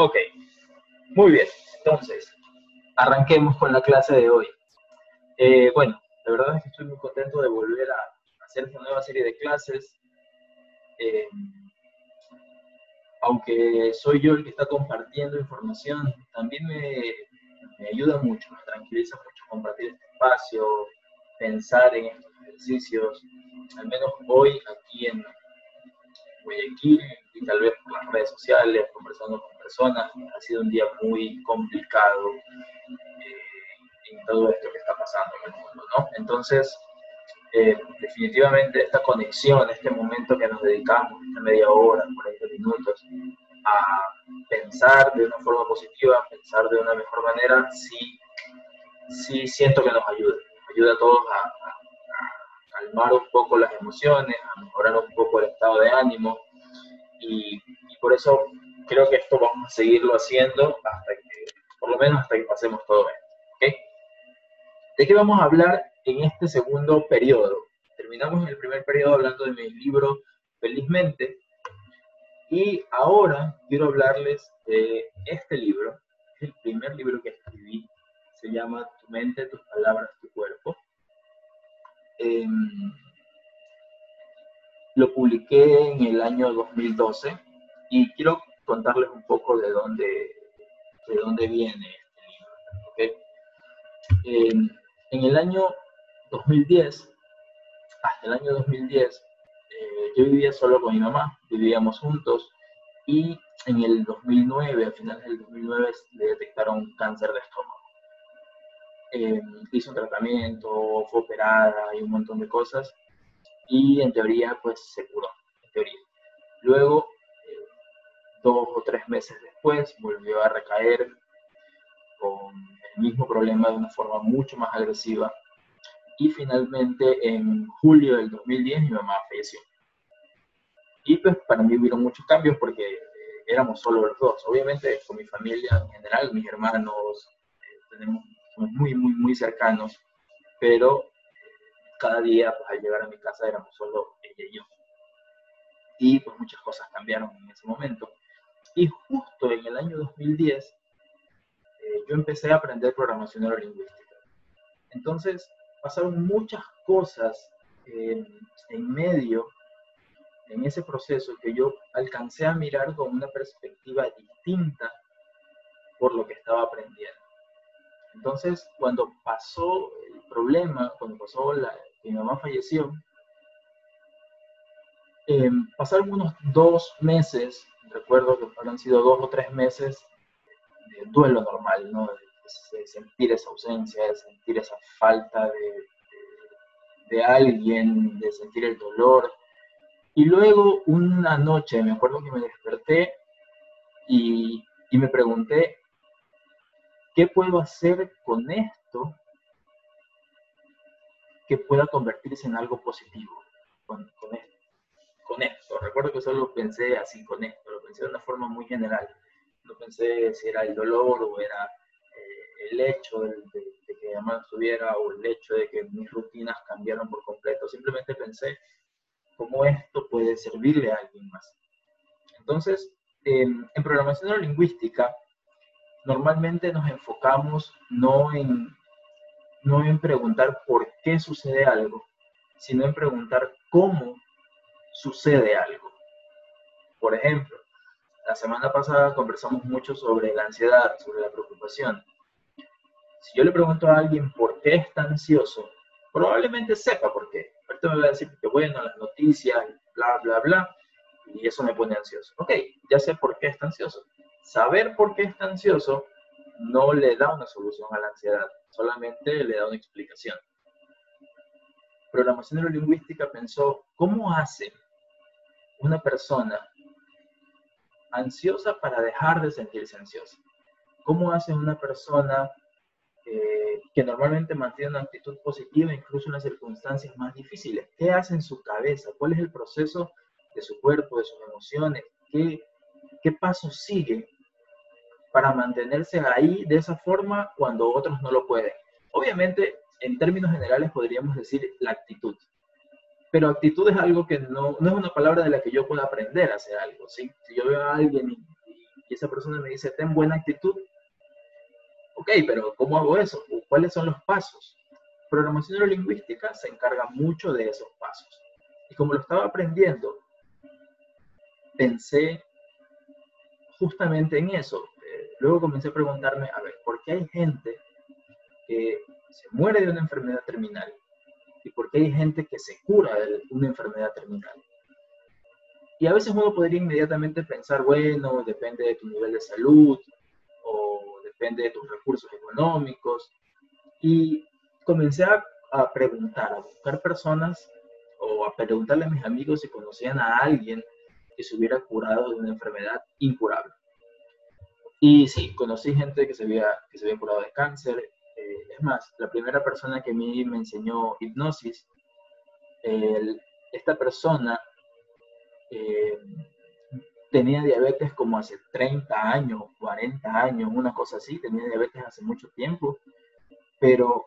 Ok, muy bien. Entonces, arranquemos con la clase de hoy. Eh, bueno, la verdad es que estoy muy contento de volver a hacer esta nueva serie de clases. Eh, aunque soy yo el que está compartiendo información, también me, me ayuda mucho, me tranquiliza mucho compartir este espacio, pensar en estos ejercicios, al menos hoy aquí en Guayaquil y tal vez por las redes sociales, conversando con personas, ha sido un día muy complicado eh, en todo esto que está pasando en el mundo, ¿no? Entonces, eh, definitivamente esta conexión, este momento que nos dedicamos, esta media hora, 40 minutos, a pensar de una forma positiva, a pensar de una mejor manera, sí, sí siento que nos ayuda. Ayuda a todos a, calmar un poco las emociones, a mejorar un poco el estado de ánimo. Y, por eso creo que esto vamos a seguirlo haciendo hasta que, por lo menos hasta que pasemos todo esto. ¿De qué vamos a hablar en este segundo periodo? Terminamos el primer periodo hablando de mi libro Felizmente, y ahora quiero hablarles de este libro, es el primer libro que escribí, se llama Tu mente, tus palabras, tu cuerpo. Em, lo publiqué en el año 2012 y quiero contarles un poco de dónde, de dónde viene este libro. Em, en el año 2010, hasta el año 2010, eh, yo vivía solo con mi mamá, vivíamos juntos y en el 2009, a finales del 2009, le detectaron cáncer de estómago. Eh, hizo un tratamiento, fue operada y un montón de cosas y en teoría pues se curó, en teoría. Luego, dos o tres meses después, volvió a recaer con el mismo problema de una forma mucho más agresiva y finalmente en julio del 2010 mi mamá falleció. Y pues para mí hubieron muchos cambios porque eh, éramos solo los dos. Obviamente con mi familia en general, mis hermanos, eh, tenemos, somos muy, muy, muy cercanos, pero eh, cada día pues, al llegar a mi casa éramos solo ella y yo. Y pues muchas cosas cambiaron en ese momento. Y justo en el año 2010 yo empecé a aprender programación neurolingüística. Entonces pasaron muchas cosas en medio en ese proceso que yo alcancé a mirar con una perspectiva distinta por lo que estaba aprendiendo. Entonces, cuando pasó el problema, cuando pasó la, mi mamá falleció, em, pasaron unos dos meses, recuerdo que habrán sido dos o tres meses de duelo normal, ¿no? de, sentir esa ausencia, de sentir esa falta de, de alguien, de sentir el dolor, y luego una noche me acuerdo que me desperté y, me pregunté, ¿qué puedo hacer con esto que pueda convertirse en algo positivo? Con, esto, Recuerdo que solo pensé así con esto, lo pensé de una forma muy general. No pensé si era el dolor o era eh, el hecho de, de que mi mamá estuviera o el hecho de que mis rutinas cambiaron por completo. Simplemente pensé cómo esto puede servirle a alguien más. Entonces, en programación neurolingüística, normalmente nos enfocamos no en, no en preguntar por qué sucede algo, sino en preguntar cómo sucede algo. Por ejemplo, la semana pasada conversamos mucho sobre la ansiedad, sobre la preocupación. Si yo le pregunto a alguien por qué está ansioso, probablemente sepa por qué. Ahorita me va a decir que bueno, las noticias, bla, bla, bla, y eso me pone ansioso. Ok, ya sé por qué está ansioso. Saber por qué está ansioso no le da una solución a la ansiedad, solamente le da una explicación. Programación neurolingüística pensó, ¿cómo hace una persona ansiosa para dejar de sentirse ansiosa? ¿Cómo hace una persona eh, que normalmente mantiene una actitud positiva incluso en las circunstancias más difíciles. ¿Qué hace en su cabeza? ¿Cuál es el proceso de su cuerpo, de sus emociones? ¿Qué, qué paso sigue para mantenerse ahí de esa forma cuando otros no lo pueden? Obviamente, en términos generales podríamos decir la actitud. Pero actitud es algo que no, no es una palabra de la que yo pueda aprender a hacer algo. ¿sí? Si yo veo a alguien y, esa persona me dice, ten buena actitud. Ok, pero ¿cómo hago eso? ¿Cuáles son los pasos? Programación neurolingüística se encarga mucho de esos pasos. Y como lo estaba aprendiendo, pensé justamente en eso. Eh, luego comencé a preguntarme, a ver, ¿por qué hay gente que se muere de una enfermedad terminal? ¿Y por qué hay gente que se cura de una enfermedad terminal? Y a veces uno podría inmediatamente pensar, bueno, depende de tu nivel de salud o depende de tus recursos económicos. Y comencé a, a preguntar, a buscar personas o a preguntarle a mis amigos si conocían a alguien que se hubiera curado de una enfermedad incurable. Y sí, conocí gente que se había, que se había curado de cáncer. Es más, la primera persona que a mí me enseñó hipnosis, esta persona eh, tenía diabetes como hace 30 años, 40 años, una cosa así, tenía diabetes hace mucho tiempo, pero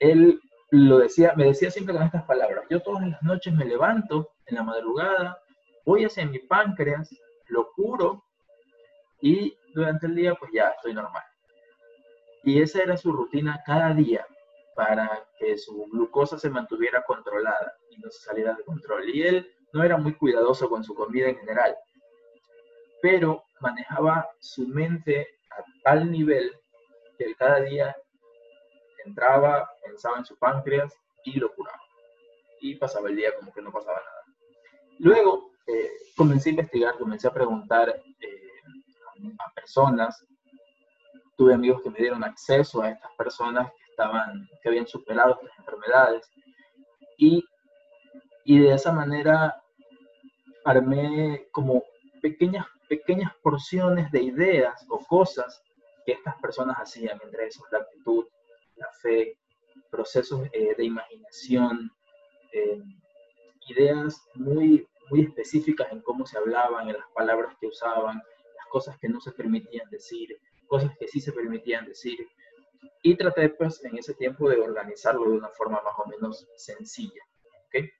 él lo decía, me decía siempre con estas palabras, yo todas las noches me levanto en la madrugada, voy hacia mi páncreas, lo curo y durante el día pues ya estoy normal. Y esa era su rutina cada día para que su glucosa se mantuviera controlada y no se saliera de control. Y él no era muy cuidadoso con su comida en general, pero manejaba su mente a tal nivel que cada día entraba, pensaba en su páncreas y lo curaba. Y pasaba el día como que no pasaba nada. Luego eh, comencé a investigar, comencé a preguntar eh, a personas. Tuve amigos que me dieron acceso a estas personas que, estaban, que habían superado estas enfermedades. Y, y de esa manera armé como pequeñas, pequeñas porciones de ideas o cosas que estas personas hacían, entre esos la actitud, la fe, procesos eh, de imaginación, eh, ideas muy, muy específicas en cómo se hablaban, en las palabras que usaban, las cosas que no se permitían decir, cosas que sí se permitían decir. Y traté pues en ese tiempo de organizarlo de una forma más o menos sencilla. ¿okay?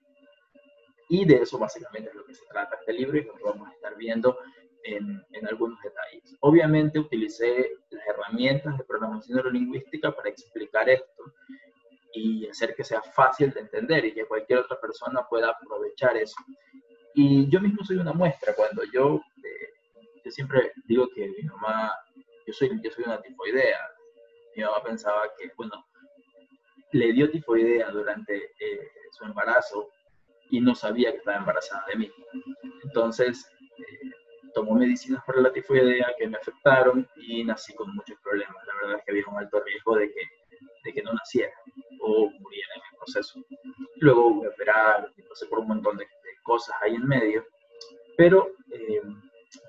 Y de eso básicamente es lo que se trata este libro y lo vamos a estar viendo en, en, algunos detalles. Obviamente utilicé las herramientas de programación neurolingüística para explicar esto y hacer que sea fácil de entender y que cualquier otra persona pueda aprovechar eso. Y yo mismo soy una muestra. Cuando yo, eh, yo siempre digo que mi mamá, yo soy, yo soy una tifoidea. Mi mamá pensaba que, bueno, le dio tifoidea durante eh, su embarazo y no sabía que estaba embarazada de mí. Entonces, eh, tomó medicinas para la tifoidea que me afectaron y nací con muchos problemas. La verdad es que había un alto riesgo de que, de que no naciera o muriera en el proceso. Luego hubo que operar, y pasé por un montón de, cosas ahí en medio, pero eh,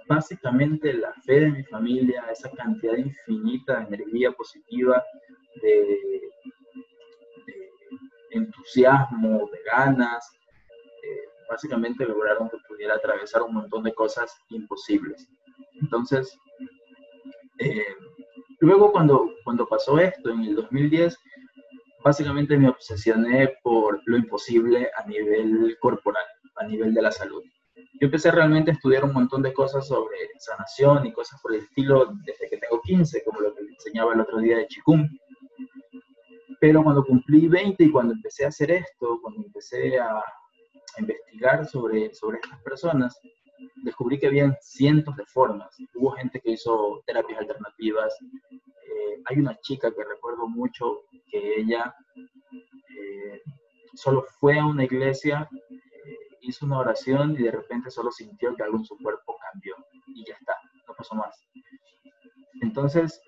básicamente la fe de mi familia, esa cantidad infinita de energía positiva, de, entusiasmo, de ganas, básicamente lograron que pudiera atravesar un montón de cosas imposibles. Entonces, eh, luego cuando, cuando pasó esto en el 2010, básicamente me obsesioné por lo imposible a nivel corporal, a nivel de la salud. Yo empecé realmente a estudiar un montón de cosas sobre sanación y cosas por el estilo desde que tengo 15, como lo que enseñaba el otro día de Chikung. Pero cuando cumplí 20 y cuando empecé a hacer esto, cuando empecé a, investigar sobre, sobre estas personas, descubrí que habían cientos de formas. Hubo gente que hizo terapias alternativas. Eh, hay una chica que recuerdo mucho que ella eh, solo fue a una iglesia, hizo una oración y de repente solo sintió que algo en su cuerpo cambió y ya está, no pasó más. Entonces,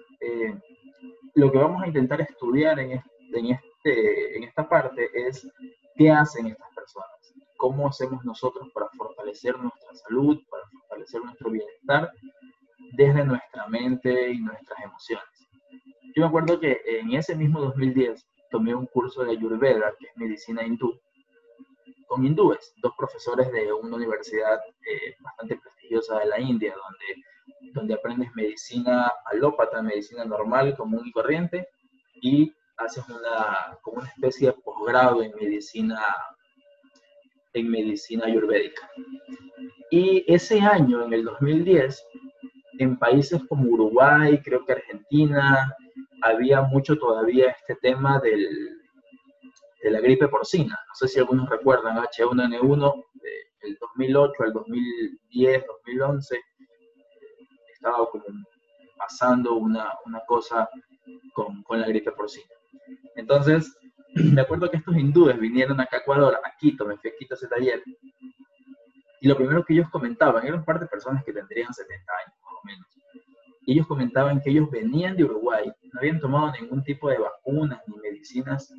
lo que vamos a intentar estudiar en, en, este, en esta parte es qué hacen estas personas cómo hacemos nosotros para fortalecer nuestra salud, para fortalecer nuestro bienestar desde nuestra mente y nuestras emociones. Yo me acuerdo que en ese mismo 2010 tomé un curso de Ayurveda, que es medicina hindú, con hindúes, dos profesores de una universidad eh, bastante prestigiosa de la India, donde, donde aprendes medicina alópata, medicina normal, común y corriente, y haces una, como una especie de posgrado en medicina en medicina ayurvédica. Y ese año, en el 2010, en países como Uruguay, creo que Argentina, había mucho todavía este tema del, de la gripe porcina. No sé si algunos recuerdan H1N1 del 2008 al 2010, 2011, estaba como pasando una, una cosa con, con, la gripe porcina. Entonces, me acuerdo que estos hindúes vinieron acá a Ecuador, a Quito, me fui a Quito ese taller, y lo primero que ellos comentaban, eran un par de personas que tendrían 70 años más o menos, y ellos comentaban que ellos venían de Uruguay, no habían tomado ningún tipo de vacunas ni medicinas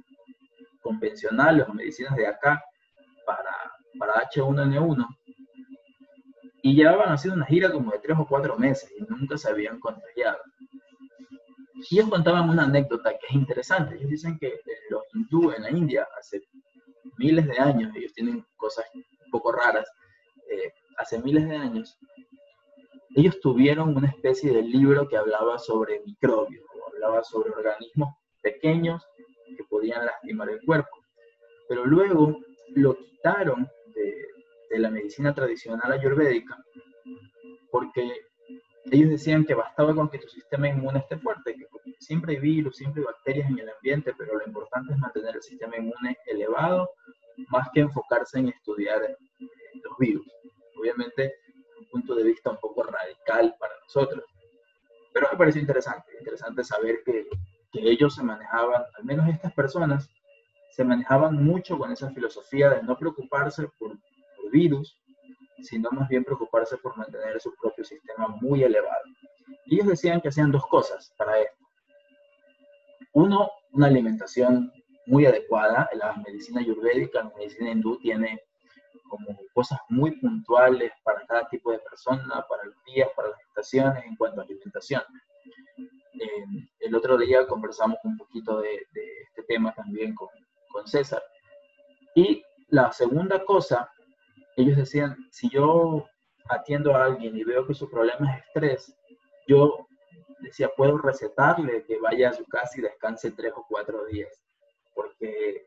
convencionales o medicinas de acá para, para H1N1, y llevaban haciendo una gira como de tres o cuatro meses y nunca se habían contagiado. Y ellos contaban una anécdota que es interesante. Ellos dicen que los hindúes en la India, hace miles de años, ellos tienen cosas un poco raras, eh, hace miles de años, ellos tuvieron una especie de libro que hablaba sobre microbios, hablaba sobre organismos pequeños que podían lastimar el cuerpo. Pero luego lo quitaron de, de la medicina tradicional ayurvédica porque ellos decían que bastaba con que tu sistema inmune esté fuerte, que siempre hay virus, siempre hay bacterias en el ambiente, pero lo importante es mantener el sistema inmune elevado, más que enfocarse en estudiar eh, los virus. Obviamente, un punto de vista un poco radical para nosotros. Pero me pareció interesante, interesante saber que, que ellos se manejaban, al menos estas personas, se manejaban mucho con esa filosofía de no preocuparse por, por virus, sino más bien preocuparse por mantener su propio sistema muy elevado. Y ellos decían que hacían dos cosas para esto. Uno, una alimentación muy adecuada. La medicina ayurvédica, la medicina hindú tiene como cosas muy puntuales para cada tipo de persona, para los días, para las estaciones en cuanto a alimentación. Eh, el otro día conversamos un poquito de, de este tema también con, con César. Y la segunda cosa ellos decían, si yo atiendo a alguien y veo que su problema es estrés, yo decía, puedo recetarle que vaya a su casa y descanse tres o cuatro días, porque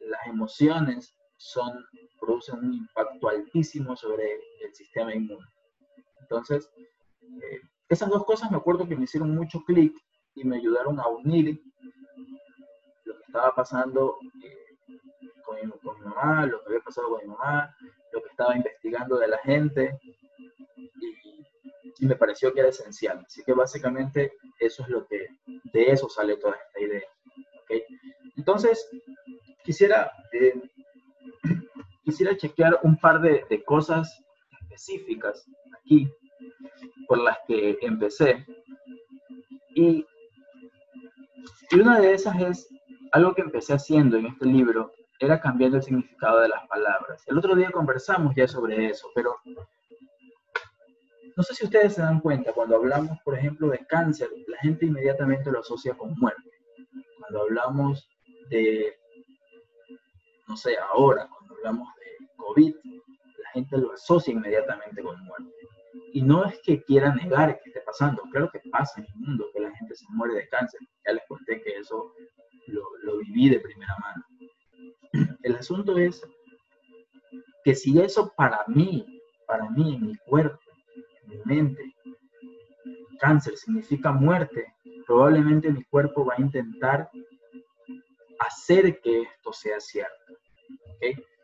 las emociones son, producen un impacto altísimo sobre el sistema inmune. Entonces, eh, esas dos cosas me acuerdo que me hicieron mucho clic y me ayudaron a unir lo que estaba pasando eh, con, mi mamá, lo que había pasado con mi mamá, lo que estaba investigando de la gente y, me pareció que era esencial. Así que básicamente eso es lo que, de eso sale toda esta idea. Entonces, quisiera, eh, quisiera chequear un par de cosas específicas aquí por las que empecé. Y, y una de esas es algo que empecé haciendo en este libro era cambiando el significado de las palabras. El otro día conversamos ya sobre eso, pero no sé si ustedes se dan cuenta, cuando hablamos, por ejemplo, de cáncer, la gente inmediatamente lo asocia con muerte. Cuando hablamos de, no sé, ahora, cuando hablamos de COVID, la gente lo asocia inmediatamente con muerte. Y no es que quiera negar que esté pasando, claro que pasa en el mundo, que la gente se muere de cáncer. Ya les conté que eso lo, lo viví de primera mano. El asunto es que si eso para mí, para mí, en mi cuerpo, en mi mente, cáncer significa muerte, probablemente mi cuerpo va a intentar hacer que esto sea cierto.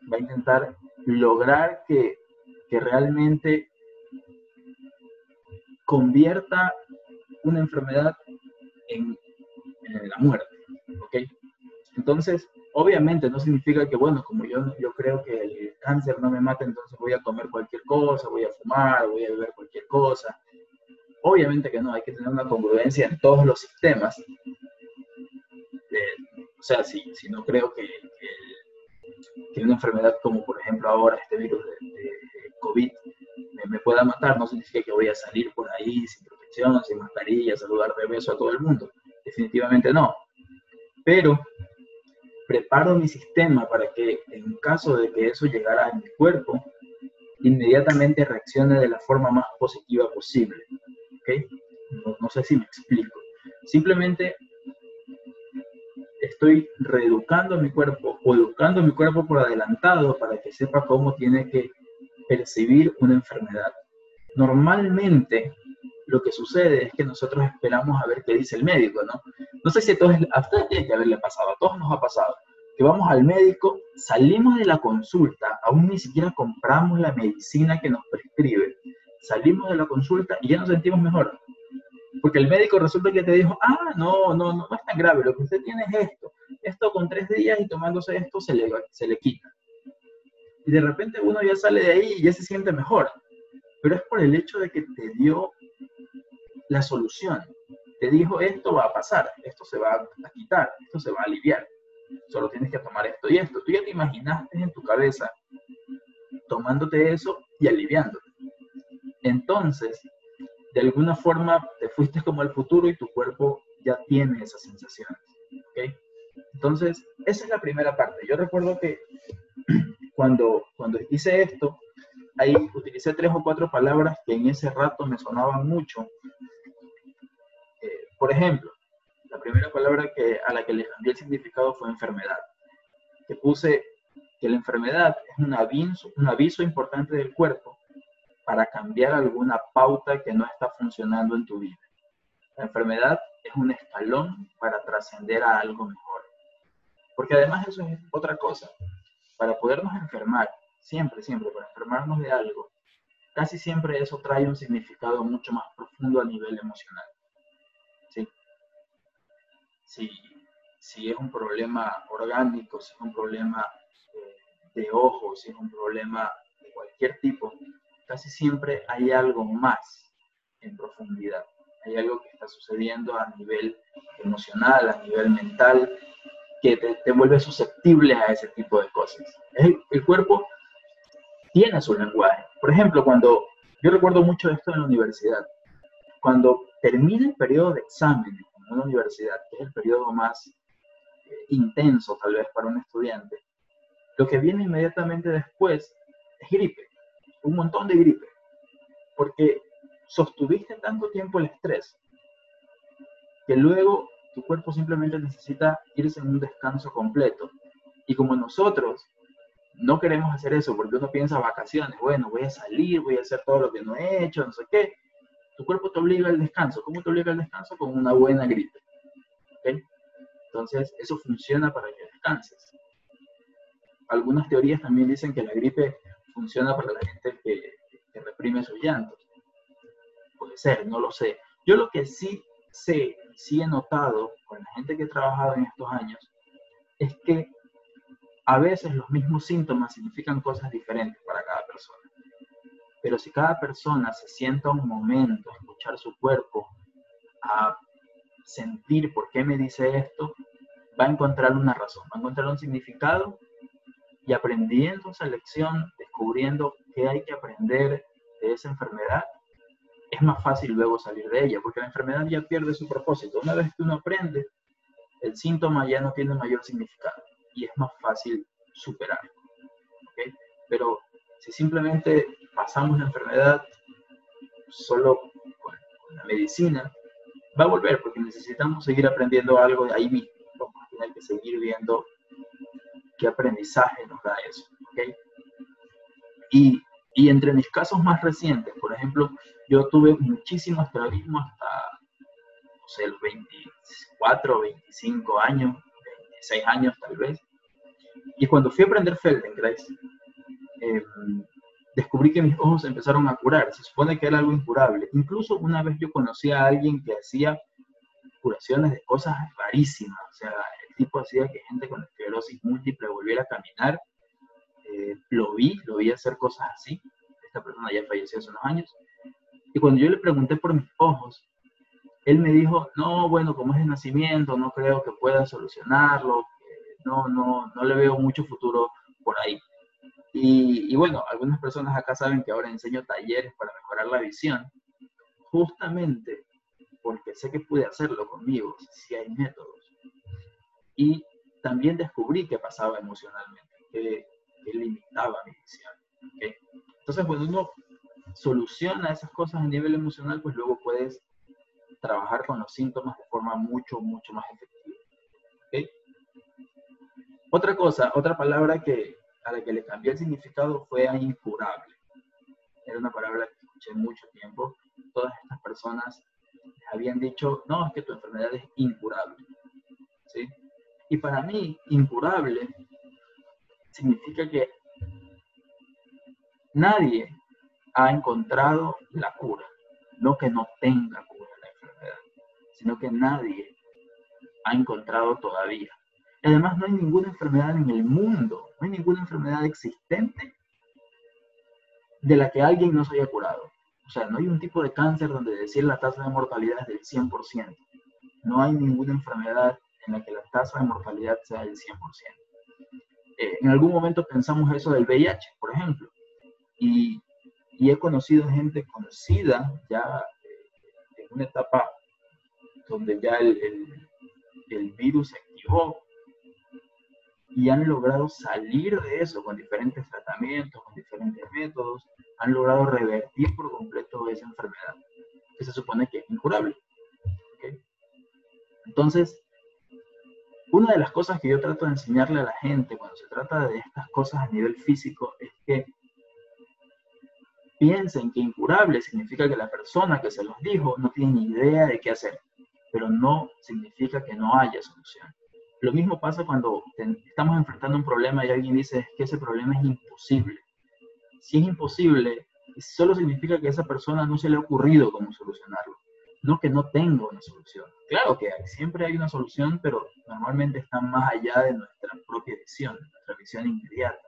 Va a intentar lograr que, que realmente convierta una enfermedad en, la muerte. Entonces, obviamente no significa que, bueno, como yo, yo creo que el cáncer no me mata, entonces voy a comer cualquier cosa, voy a fumar, voy a beber cualquier cosa. Obviamente que no, hay que tener una congruencia en todos los sistemas. Eh, o sea, si, si no creo que, que, una enfermedad como por ejemplo ahora este virus de, pueda matar, no significa que voy a salir por ahí sin protección, sin mascarilla, saludar de beso a todo el mundo. Definitivamente no. Pero preparo mi sistema para que en caso de que eso llegara a mi cuerpo, inmediatamente reaccione de la forma más positiva posible. ¿okay? No, sé si me explico. Simplemente estoy reeducando mi cuerpo o educando mi cuerpo por adelantado para que sepa cómo tiene que percibir una enfermedad. Normalmente lo que sucede es que nosotros esperamos a ver qué dice el médico, ¿no? No sé si a todos, a ustedes tiene que haberle pasado, a todos nos ha pasado, que vamos al médico, salimos de la consulta, aún ni siquiera compramos la medicina que nos prescribe, salimos de la consulta y ya nos sentimos mejor. Porque el médico resulta que te dijo, ah, no, no, no, no es tan grave, lo que usted tiene es esto. Esto con tres días y tomándose esto se le, se le quita. Y de repente uno ya sale de ahí y ya se siente mejor. Pero es por el hecho de que te dio la solución. Te dijo, esto va a pasar, esto se va a quitar, esto se va a aliviar. Solo tienes que tomar esto y esto. Tú ya te imaginaste en tu cabeza tomándote eso y aliviándote. Entonces, de alguna forma te fuiste como al futuro y tu cuerpo ya tiene esas sensaciones. Entonces, esa es la primera parte. Yo recuerdo que cuando, cuando hice esto, ahí utilicé tres o cuatro palabras que en ese rato me sonaban mucho. Eh, por ejemplo, la primera palabra que, a la que le cambié el significado fue enfermedad. Que puse que la enfermedad es un aviso, un aviso importante del cuerpo para cambiar alguna pauta que no está funcionando en tu vida. La enfermedad es un escalón para trascender a algo mejor. Porque además eso es otra cosa. Para podernos enfermar, siempre, siempre, para enfermarnos de algo, casi siempre eso trae un significado mucho más profundo a nivel emocional. ¿Sí? Si, si es un problema orgánico, si es un problema eh, de ojos, si es un problema de cualquier tipo, casi siempre hay algo más en profundidad. Hay algo que está sucediendo a nivel emocional, a nivel mental, que te, vuelve susceptible a ese tipo de cosas. El, el, cuerpo tiene su lenguaje. Por ejemplo, cuando yo recuerdo mucho esto en la universidad, cuando termina el periodo de exámenes en una universidad, que es el periodo más eh, intenso tal vez para un estudiante, lo que viene inmediatamente después es gripe un montón de gripe, porque sostuviste tanto tiempo el estrés que luego tu cuerpo simplemente necesita irse en un descanso completo. Y como nosotros no queremos hacer eso porque uno piensa vacaciones, bueno, voy a salir, voy a hacer todo lo que no he hecho, no sé qué, tu cuerpo te obliga al descanso. ¿Cómo te obliga al descanso? Con una buena gripe. Entonces, eso funciona para que descanses. Algunas teorías también dicen que la gripe funciona para la gente que, reprime sus llantos. Puede ser, no lo sé. Yo lo que sí sé, sí he notado con la gente que he trabajado en estos años, es que a veces los mismos síntomas significan cosas diferentes para cada persona. Pero si cada persona se sienta un momento a escuchar su cuerpo, a sentir por qué me dice esto, va a encontrar una razón, va a encontrar un significado y aprendiendo esa lección, descubriendo qué hay que aprender de esa enfermedad, es más fácil luego salir de ella, porque la enfermedad ya pierde su propósito. Una vez que uno aprende, el síntoma ya no tiene mayor significado y es más fácil superar. Pero si simplemente pasamos la enfermedad solo con, la medicina, va a volver porque necesitamos seguir aprendiendo algo de ahí mismo. Vamos a tener que seguir viendo qué aprendizaje nos da eso. ¿okay? Y, y, entre mis casos más recientes, por ejemplo, yo tuve muchísimo estrabismo hasta, no sé, los 24, 25 años, 26 años tal vez. Y cuando fui a aprender Feldenkrais, eh, descubrí que mis ojos empezaron a curar. Se supone que era algo incurable. Incluso una vez yo conocí a alguien que hacía curaciones de cosas rarísimas. O sea, tipo hacía que gente con esclerosis múltiple volviera a caminar. Eh, lo vi, lo vi hacer cosas así. Esta persona ya falleció hace unos años. Y cuando yo le pregunté por mis ojos, él me dijo, no, bueno, como es de nacimiento, no creo que pueda solucionarlo, no, no, no le veo mucho futuro por ahí. Y, y, bueno, algunas personas acá saben que ahora enseño talleres para mejorar la visión, justamente porque sé que pude hacerlo conmigo, si hay métodos. Y también descubrí qué pasaba emocionalmente, que, limitaba mi visión. Entonces, cuando uno soluciona esas cosas a nivel emocional, pues luego puedes trabajar con los síntomas de forma mucho, mucho más efectiva. Otra cosa, otra palabra que, a la que le cambié el significado fue a incurable. Era una palabra que escuché mucho tiempo todas estas personas habían dicho, no, es que tu enfermedad es incurable. ¿Sí? Y para mí, incurable significa que nadie ha encontrado la cura, no que no tenga cura la enfermedad, sino que nadie ha encontrado todavía. Además, no hay ninguna enfermedad en el mundo, no hay ninguna enfermedad existente de la que alguien no se haya curado. O sea, no hay un tipo de cáncer donde decir la tasa de mortalidad es del 100%. No hay ninguna enfermedad en la que la tasa de mortalidad sea del 100%. Eh, en algún momento pensamos eso del VIH, por ejemplo, y, he conocido gente conocida ya eh, en una etapa donde ya el, el virus se activó y han logrado salir de eso con diferentes tratamientos, con diferentes métodos, han logrado revertir por completo esa enfermedad, que se supone que es incurable. Entonces, una de las cosas que yo trato de enseñarle a la gente cuando se trata de estas cosas a nivel físico es que piensen que incurable significa que la persona que se los dijo no tiene ni idea de qué hacer, pero no significa que no haya solución. Lo mismo pasa cuando estamos enfrentando un problema y alguien dice que ese problema es imposible. Si es imposible, solo significa que a esa persona no se le ha ocurrido cómo solucionarlo, no que no tenga una solución. Claro que siempre hay una solución, pero normalmente está más allá de nuestra propia visión, nuestra visión inmediata.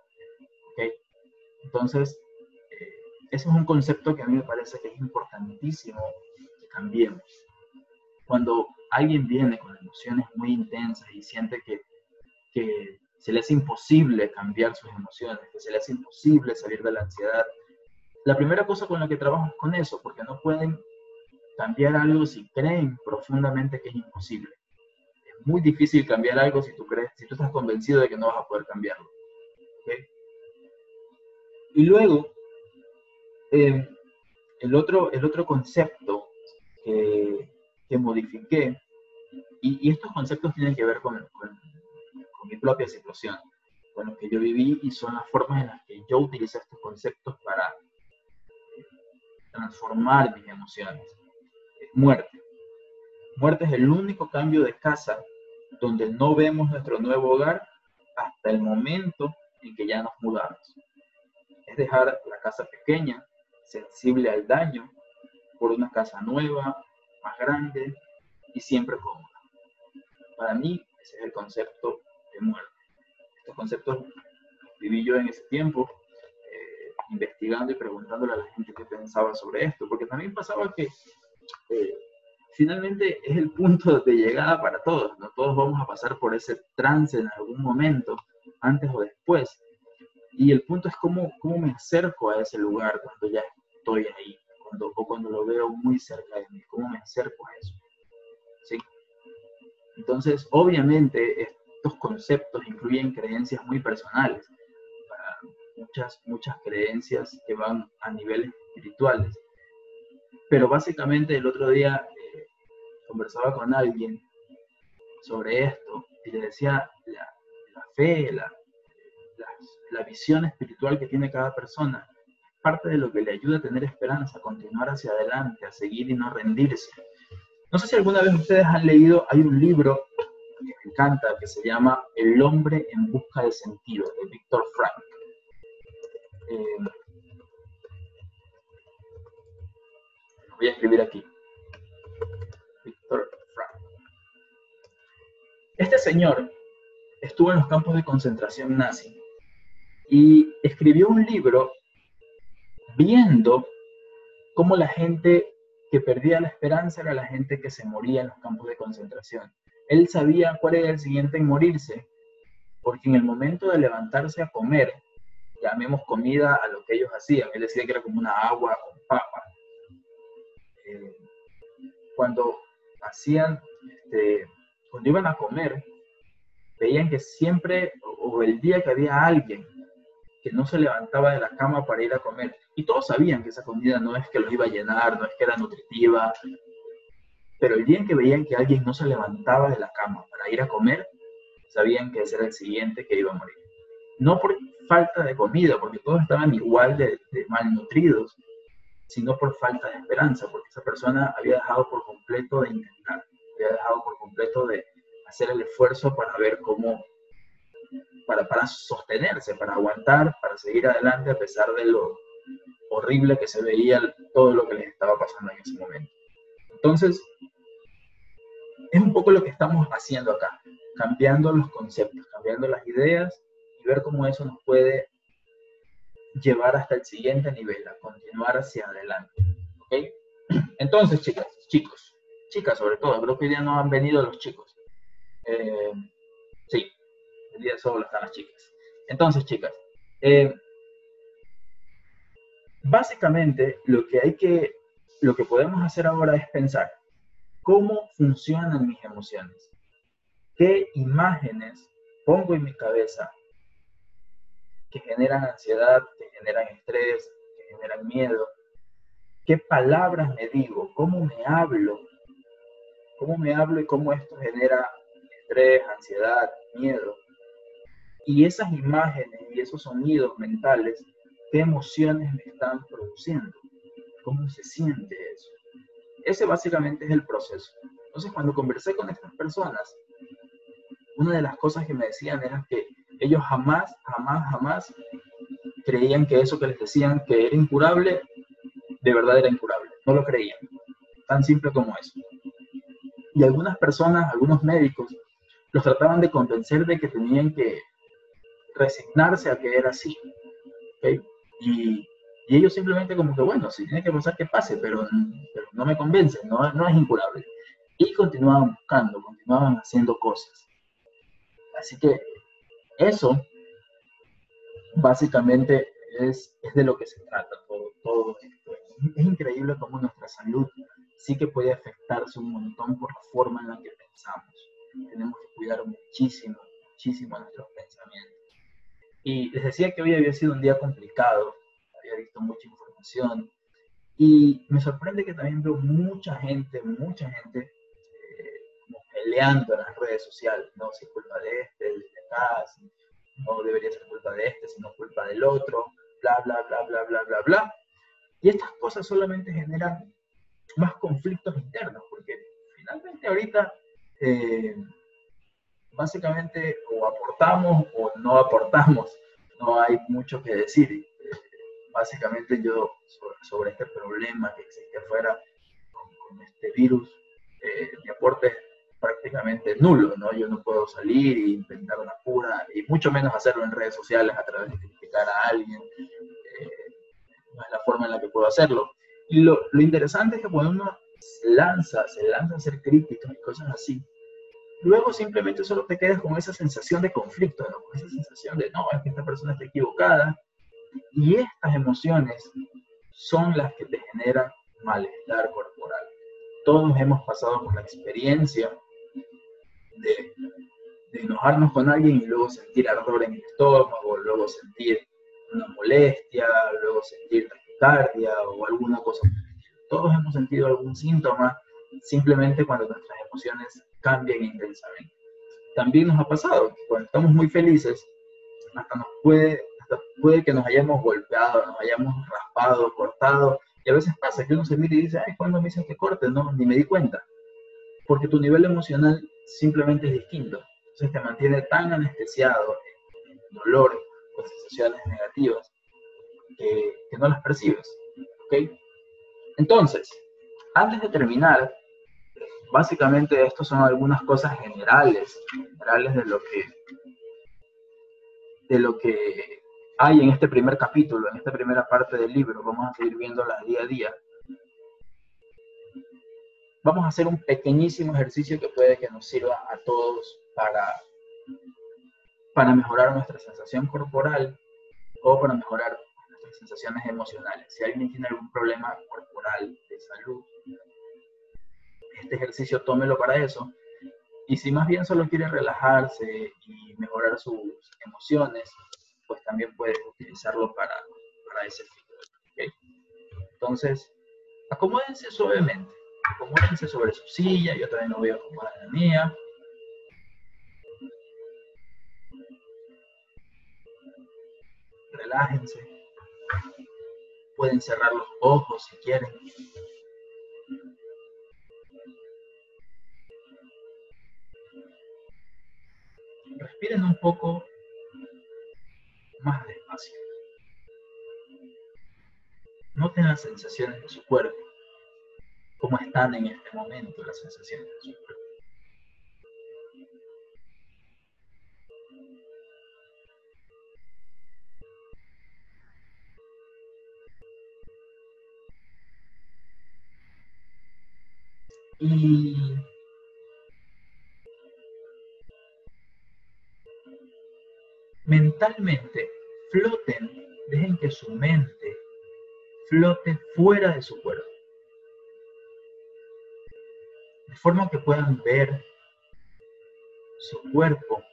Entonces, ese es un concepto que a mí me parece que es importantísimo que cambiemos. Cuando alguien viene con emociones muy intensas y siente que, se le hace imposible cambiar sus emociones, que se le hace imposible salir de la ansiedad, la primera cosa con la que trabajo es con eso, porque no pueden cambiar algo si creen profundamente que es imposible. Es muy difícil cambiar algo si tú crees, si tú estás convencido de que no vas a poder cambiarlo. Y luego, eh, el, otro, el otro concepto que, que modifiqué y, estos conceptos tienen que ver con, con, mi propia situación, con lo que yo viví y son las formas en las que yo utilizo estos conceptos para eh, transformar mis emociones. Muerte. Muerte es el único cambio de casa donde no vemos nuestro nuevo hogar hasta el momento en que ya nos mudamos. Es dejar la casa pequeña, sensible al daño, por una casa nueva, más grande y siempre cómoda. Para mí, ese es el concepto de muerte. Estos conceptos viví yo en ese tiempo, eh, investigando y preguntándole a la gente qué pensaba sobre esto, porque también pasaba que eh, finalmente es el punto de llegada para todos, ¿no? Todos vamos a pasar por ese trance en algún momento, antes o después. Y el punto es cómo, cómo me acerco a ese lugar cuando ya estoy ahí, cuando, o cuando lo veo muy cerca de mí, cómo me acerco a eso. ¿Sí? Entonces, obviamente, estos conceptos incluyen creencias muy personales, muchas, muchas creencias que van a niveles espirituales. Pero básicamente el otro día eh, conversaba con alguien sobre esto y le decía la, fe, la, la, visión espiritual que tiene cada persona, parte de lo que le ayuda a tener esperanza, a continuar hacia adelante, a seguir y no rendirse. No sé si alguna vez ustedes han leído, hay un libro que me encanta que se llama El hombre en busca de sentido, de Víctor Frank. Eh, voy a escribir aquí. Víctor Frank. Este señor estuvo en los campos de concentración nazi y escribió un libro viendo cómo la gente que perdía la esperanza era la gente que se moría en los campos de concentración. Él sabía cuál era el siguiente en morirse, porque en el momento de levantarse a comer, llamemos comida a lo que ellos hacían, él decía que era como una agua con papa. Eh, cuando hacían, este, cuando iban a comer, veían que siempre, o el día que había alguien que no se levantaba de la cama para ir a comer. Y todos sabían que esa comida no es que los iba a llenar, no es que era nutritiva, pero el día en que veían que alguien no se levantaba de la cama para ir a comer, sabían que ese era el siguiente que iba a morir. No por falta de comida, porque todos estaban igual de, malnutridos, sino por falta de esperanza, porque esa persona había dejado por completo de intentar, había dejado por completo de hacer el esfuerzo para ver cómo, para, para sostenerse, para aguantar, para seguir adelante a pesar de lo horrible que se veía todo lo que les estaba pasando en ese momento. Entonces, es un poco lo que estamos haciendo acá, cambiando los conceptos, cambiando las ideas y ver cómo eso nos puede llevar hasta el siguiente nivel, a continuar hacia adelante. ¿Ok? Entonces, chicas, chicos, chicas sobre todo, creo que hoy día no han venido los chicos. Eh, sí, el día solo están las chicas. Entonces, chicas, eh, básicamente lo que hay que, lo que podemos hacer ahora es pensar cómo funcionan mis emociones, qué imágenes pongo en mi cabeza que generan ansiedad, que generan estrés, que generan miedo, qué palabras me digo, cómo me hablo, cómo me hablo y cómo esto genera estrés, ansiedad, miedo. Y esas imágenes y esos sonidos mentales, ¿qué emociones me están produciendo? ¿Cómo se siente eso? Ese básicamente es el proceso. Entonces, cuando conversé con estas personas, una de las cosas que me decían era que ellos jamás, jamás, jamás creían que eso que les decían que era incurable, de verdad era incurable. No lo creían. Tan simple como eso. Y algunas personas, algunos médicos, los trataban de convencer de que tenían que resignarse a que era así. Y, ellos simplemente como que, bueno, si tiene que pasar, que pase, pero, no me convence, no, es incurable. Y continuaban buscando, continuaban haciendo cosas. Así que eso básicamente es, es, de lo que se trata todo, todo esto. Es increíble cómo nuestra salud sí que puede afectarse un montón por la forma en la que pensamos. Tenemos que cuidar muchísimo, muchísimo nuestros pensamientos. Y les decía que hoy había sido un día complicado, había visto mucha información y me sorprende que también veo mucha gente, mucha gente eh, peleando en las redes sociales, ¿no? Si es culpa de este, acá, no debería ser culpa de este, sino culpa del otro, bla, bla, bla, bla, bla, bla, bla. Y estas cosas solamente generan más conflictos internos, porque finalmente ahorita eh, básicamente o aportamos o no aportamos, no hay mucho que decir. Eh, básicamente yo sobre, este problema que existe afuera con, este virus, eh, mi aporte es prácticamente nulo, ¿no? Yo no puedo salir e inventar una cura, y mucho menos hacerlo en redes sociales a través de criticar a alguien. Eh, no es la forma en la que puedo hacerlo. Y lo, lo interesante es que cuando uno lanza, se lanza a hacer críticas y cosas así, luego simplemente solo te quedas con esa sensación de conflicto, ¿no? Esa sensación de, no, es que esta persona está equivocada. Y estas emociones son las que te generan malestar corporal. Todos hemos pasado por la experiencia de, enojarnos con alguien y luego sentir ardor en el estómago, luego sentir una molestia, luego sentir taquicardia o alguna cosa. Todos hemos sentido algún síntoma simplemente cuando nuestras emociones cambian intensamente. También nos ha pasado que cuando estamos muy felices, hasta nos puede, puede que nos hayamos golpeado, nos hayamos raspado, cortado, y a veces pasa que uno se mira y dice, ay, ¿cuándo me dicen que corte? No, ni me di cuenta. Porque tu nivel emocional simplemente es distinto. Entonces te mantiene tan anestesiado en dolor, con sensaciones negativas, que, no las percibes. ¿Ok? Entonces, antes de terminar, básicamente estas son algunas cosas generales, generales de lo que de lo que hay en este primer capítulo, en esta primera parte del libro. Vamos a seguir viéndolas día a día vamos a hacer un pequeñísimo ejercicio que puede que nos sirva a todos para, para mejorar nuestra sensación corporal o para mejorar nuestras sensaciones emocionales. Si alguien tiene algún problema corporal de salud, este ejercicio tómelo para eso. Y si más bien solo quiere relajarse y mejorar sus emociones, pues también puede utilizarlo para, ese fin. Entonces, acomódense suavemente acomódense sobre su silla, yo también me voy a acomodar la mía. Relájense. Pueden cerrar los ojos si quieren. Respiren un poco más despacio. Noten las sensaciones de su cuerpo, cómo están en este momento las sensaciones de su cuerpo. Mentalmente floten, dejen que su mente flote fuera de su cuerpo. De forma que puedan ver su cuerpo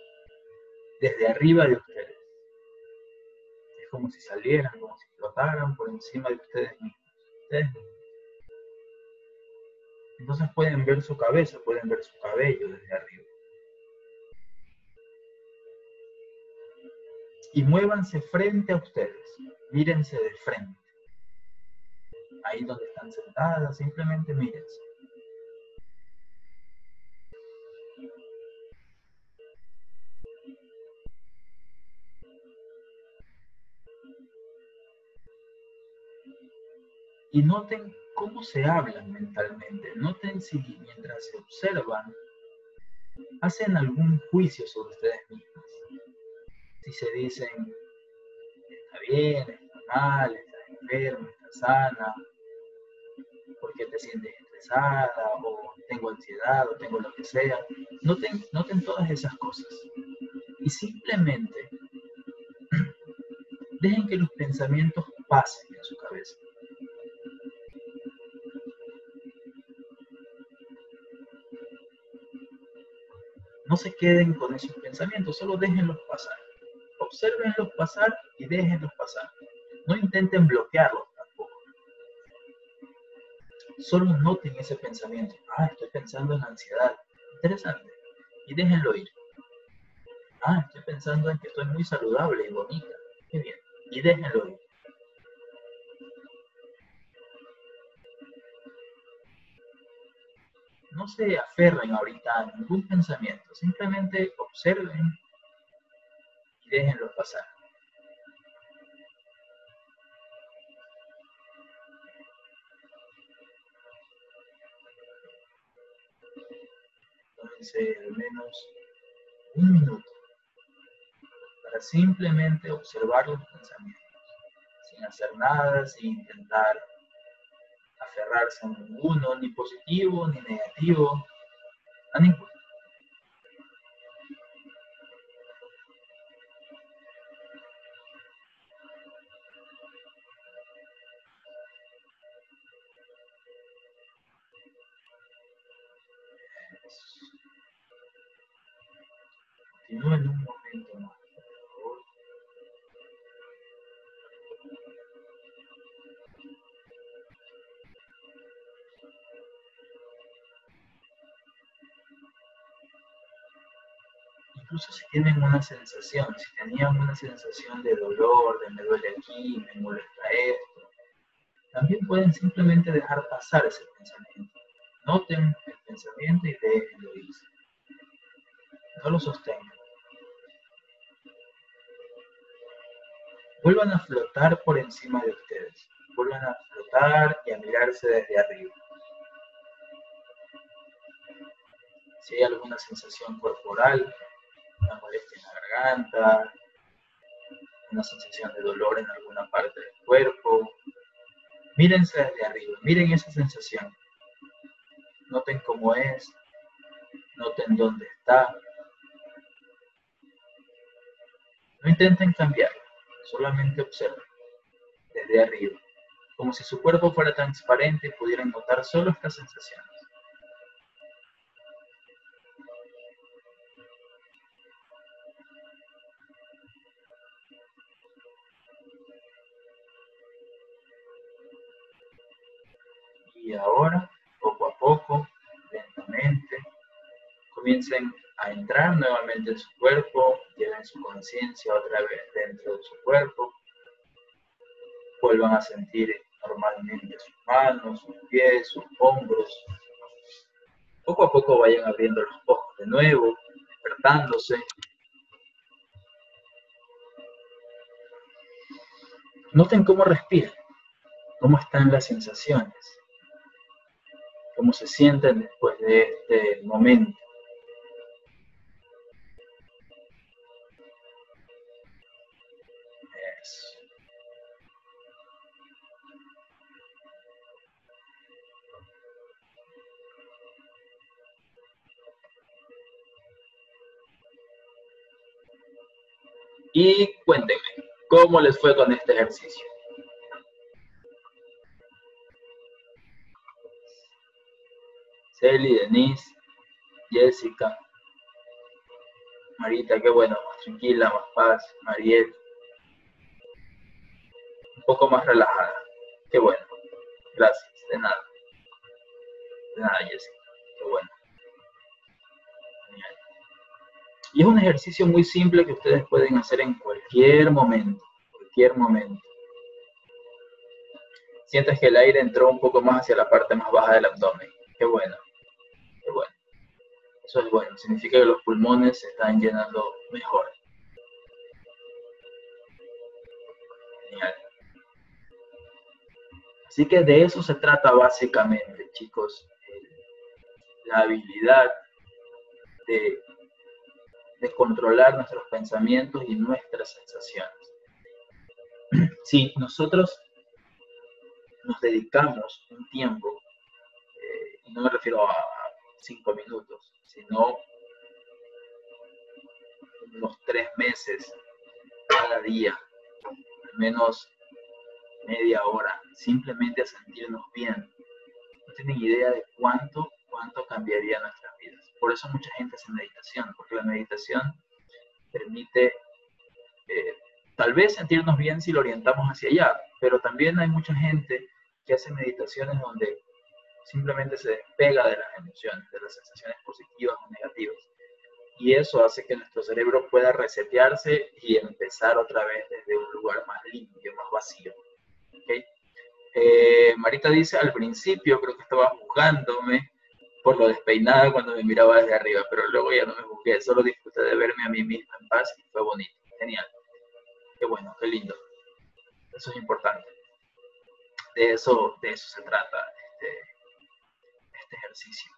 desde arriba de ustedes. Es como si salieran, como si flotaran por encima de ustedes mismos. Ustedes mismos. Entonces pueden ver su cabeza, pueden ver su cabello desde arriba. Y muévanse frente a ustedes, mírense de frente. Ahí donde están sentadas, simplemente mírense. Y noten cómo se hablan mentalmente. Noten si mientras se observan, hacen algún juicio sobre ustedes mismos. Si se dicen, está bien, está mal, está enfermo, está sana, porque te sientes estresada, o tengo ansiedad, o tengo lo que sea. Noten, noten todas esas cosas. Y simplemente dejen que los pensamientos pasen en su cabeza. No se queden con esos pensamientos, solo déjenlos pasar. Observenlos pasar y déjenlos pasar. No intenten bloquearlos tampoco. Solo noten ese pensamiento. Ah, estoy pensando en ansiedad. Interesante. Y déjenlo ir. Ah, estoy pensando en que estoy muy saludable y bonita. Qué bien. Y déjenlo ir. no se aferren ahorita a ningún pensamiento, simplemente observen y déjenlo pasar. Tómense al menos un minuto para simplemente observar los pensamientos, sin hacer nada, sin intentar aferrarse a ninguno, ni positivo ni negativo, a. si tienen una sensación, si tenían una sensación de dolor, de me duele aquí, me molesta esto, también pueden simplemente dejar pasar ese pensamiento. Noten el pensamiento y déjenlo ir. No lo sostengan. Vuelvan a flotar por encima de ustedes. Vuelvan a flotar y a mirarse desde arriba. Si hay alguna sensación corporal, una molestia en la garganta, una sensación de dolor en alguna parte del cuerpo. Mírense desde arriba, miren esa sensación. Noten cómo es, noten dónde está. No intenten cambiarla, solamente observen desde arriba, como si su cuerpo fuera transparente y pudieran notar solo estas sensaciones. Comiencen a entrar nuevamente en su cuerpo, lleven su conciencia otra vez dentro de su cuerpo. vuelvan a sentir normalmente sus manos, sus pies, sus hombros. Poco a poco vayan abriendo los ojos de nuevo, despertándose. Noten cómo respiran, cómo están las sensaciones, cómo se sienten después de este momento. Y cuéntenme, ¿cómo les fue con este ejercicio? Celi, Denise, Jessica, Marita, qué bueno, más tranquila, más paz, Mariel, un poco más relajada, qué bueno, gracias, de nada, de nada, Jessica, Y es un ejercicio muy simple que ustedes pueden hacer en cualquier momento, cualquier momento. Sientes que el aire entró un poco más hacia la parte más baja del abdomen. Qué bueno, qué bueno. Eso es bueno, significa que los pulmones se están llenando mejor. Genial. Así que de eso se trata básicamente, chicos. La habilidad de de controlar nuestros pensamientos y nuestras sensaciones. Si nosotros nos dedicamos un tiempo, eh, y no me refiero a cinco minutos, sino unos tres meses cada día, al menos media hora, simplemente a sentirnos bien. No tienen idea de cuánto, cuánto cambiaría nuestras vidas. Por eso mucha gente hace meditación, porque la meditación permite eh, tal vez sentirnos bien si lo orientamos hacia allá, pero también hay mucha gente que hace meditaciones donde simplemente se despega de las emociones, de las sensaciones positivas o negativas. Y eso hace que nuestro cerebro pueda resetearse y empezar otra vez desde un lugar más limpio, más vacío. Eh, Marita dice, al principio creo que estaba juzgándome por lo despeinada cuando me miraba desde arriba, pero luego ya no me busqué, solo disfruté de verme a mí misma en paz y fue bonito, genial. Qué bueno, qué lindo. Eso es importante. De eso, de eso se trata este, este ejercicio.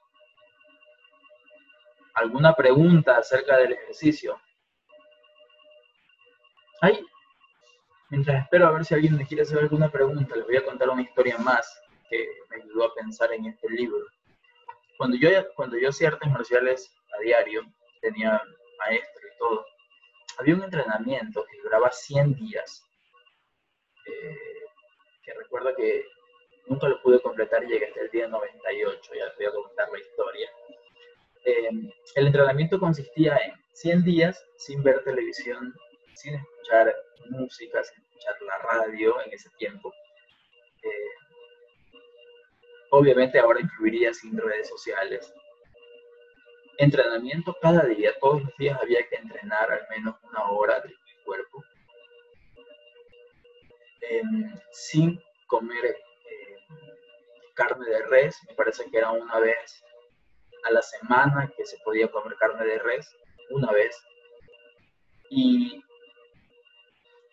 ¿Alguna pregunta acerca del ejercicio? Ay, mientras espero a ver si alguien me quiere hacer alguna pregunta, les voy a contar una historia más que me ayudó a pensar en este libro cuando yo, cuando yo hacía artes marciales a diario, tenía maestro y todo, había un entrenamiento que duraba 100 días, eh, que recuerdo que nunca lo pude completar llegué hasta el día 98, ya les voy a contar la historia. Em, el entrenamiento consistía en 100 días sin ver televisión, sin escuchar música, sin escuchar la radio en ese tiempo. Eh, obviamente ahora incluiría sin redes sociales. Entrenamiento cada día, todos los días había que entrenar al menos una hora de mi cuerpo. Em, sin comer eh, carne de res, me parece que era una vez a la semana que se podía comer carne de res, una vez. Y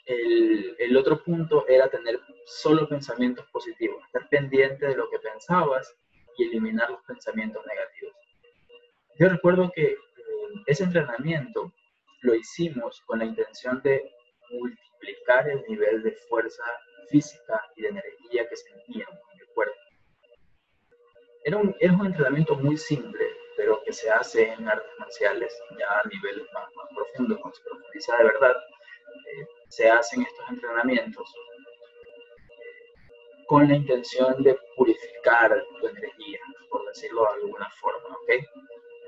el, otro punto era tener solo pensamientos positivos, estar pendiente de lo que pensabas y eliminar los pensamientos negativos. Yo recuerdo que eh, ese entrenamiento lo hicimos con la intención de multiplicar el nivel de fuerza física y de energía que sentíamos en el cuerpo. Era un, un entrenamiento muy simple, pero que se hace en artes marciales ya a niveles más, profundos, cuando se profundiza de verdad. Eh, se hacen estos entrenamientos con la intención de purificar tu energía, por decirlo de alguna forma, ¿ok?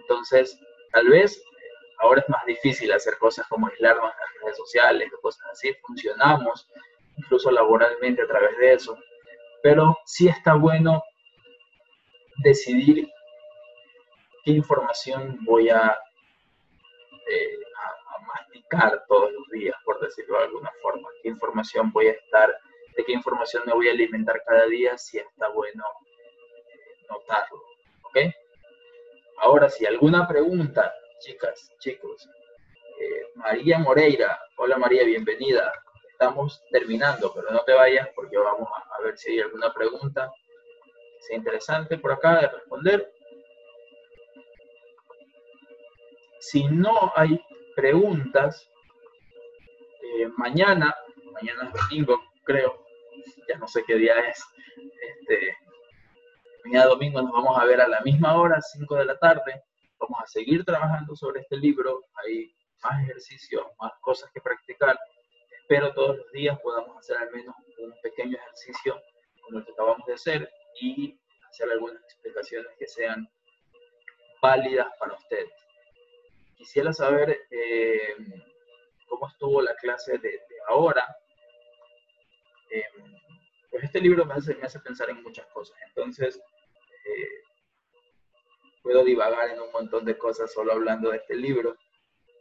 Entonces, tal vez ahora es más difícil hacer cosas como aislarnos en las redes sociales cosas así, funcionamos incluso laboralmente a través de eso, pero sí está bueno decidir qué información voy a eh, todos los días, por decirlo de alguna forma, qué información voy a estar de qué información me voy a alimentar cada día, si está bueno eh, notarlo. ¿Ok? Ahora, si alguna pregunta, chicas, chicos, eh, María Moreira, hola María, bienvenida. Estamos terminando, pero no te vayas porque vamos a, ver si hay alguna pregunta que sea interesante por acá de responder. Si no hay preguntas, eh, mañana, mañana es domingo, creo, ya no sé qué día es, este, mañana domingo nos vamos a ver a la misma hora, 5 de la tarde, vamos a seguir trabajando sobre este libro, hay más ejercicios, más cosas que practicar, espero todos los días podamos hacer al menos un pequeño ejercicio como el que acabamos de hacer y hacer algunas explicaciones que sean válidas para ustedes. Quisiera saber eh, cómo estuvo la clase de, ahora. Eh, pues este libro me hace, me hace pensar en muchas cosas. Entonces, eh, puedo divagar en un montón de cosas solo hablando de este libro.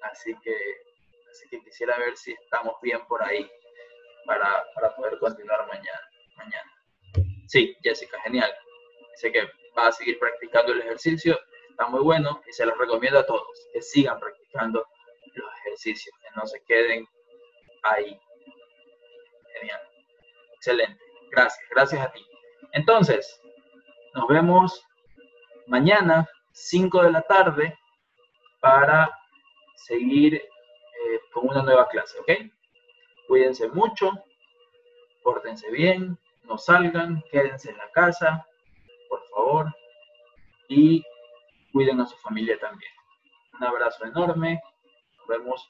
Así que, así que quisiera ver si estamos bien por ahí para, para poder continuar mañana, mañana. Sí, Jessica, genial. Sé que va a seguir practicando el ejercicio. Está muy bueno y se los recomiendo a todos que sigan practicando los ejercicios, que no se queden ahí. Genial. Excelente. Gracias, gracias a ti. Entonces, nos vemos mañana, 5 de la tarde, para seguir eh, con una nueva clase, ¿ok? Cuídense mucho, pórtense bien, no salgan, quédense en la casa, por favor, y cuiden a su familia también. Un abrazo enorme, nos vemos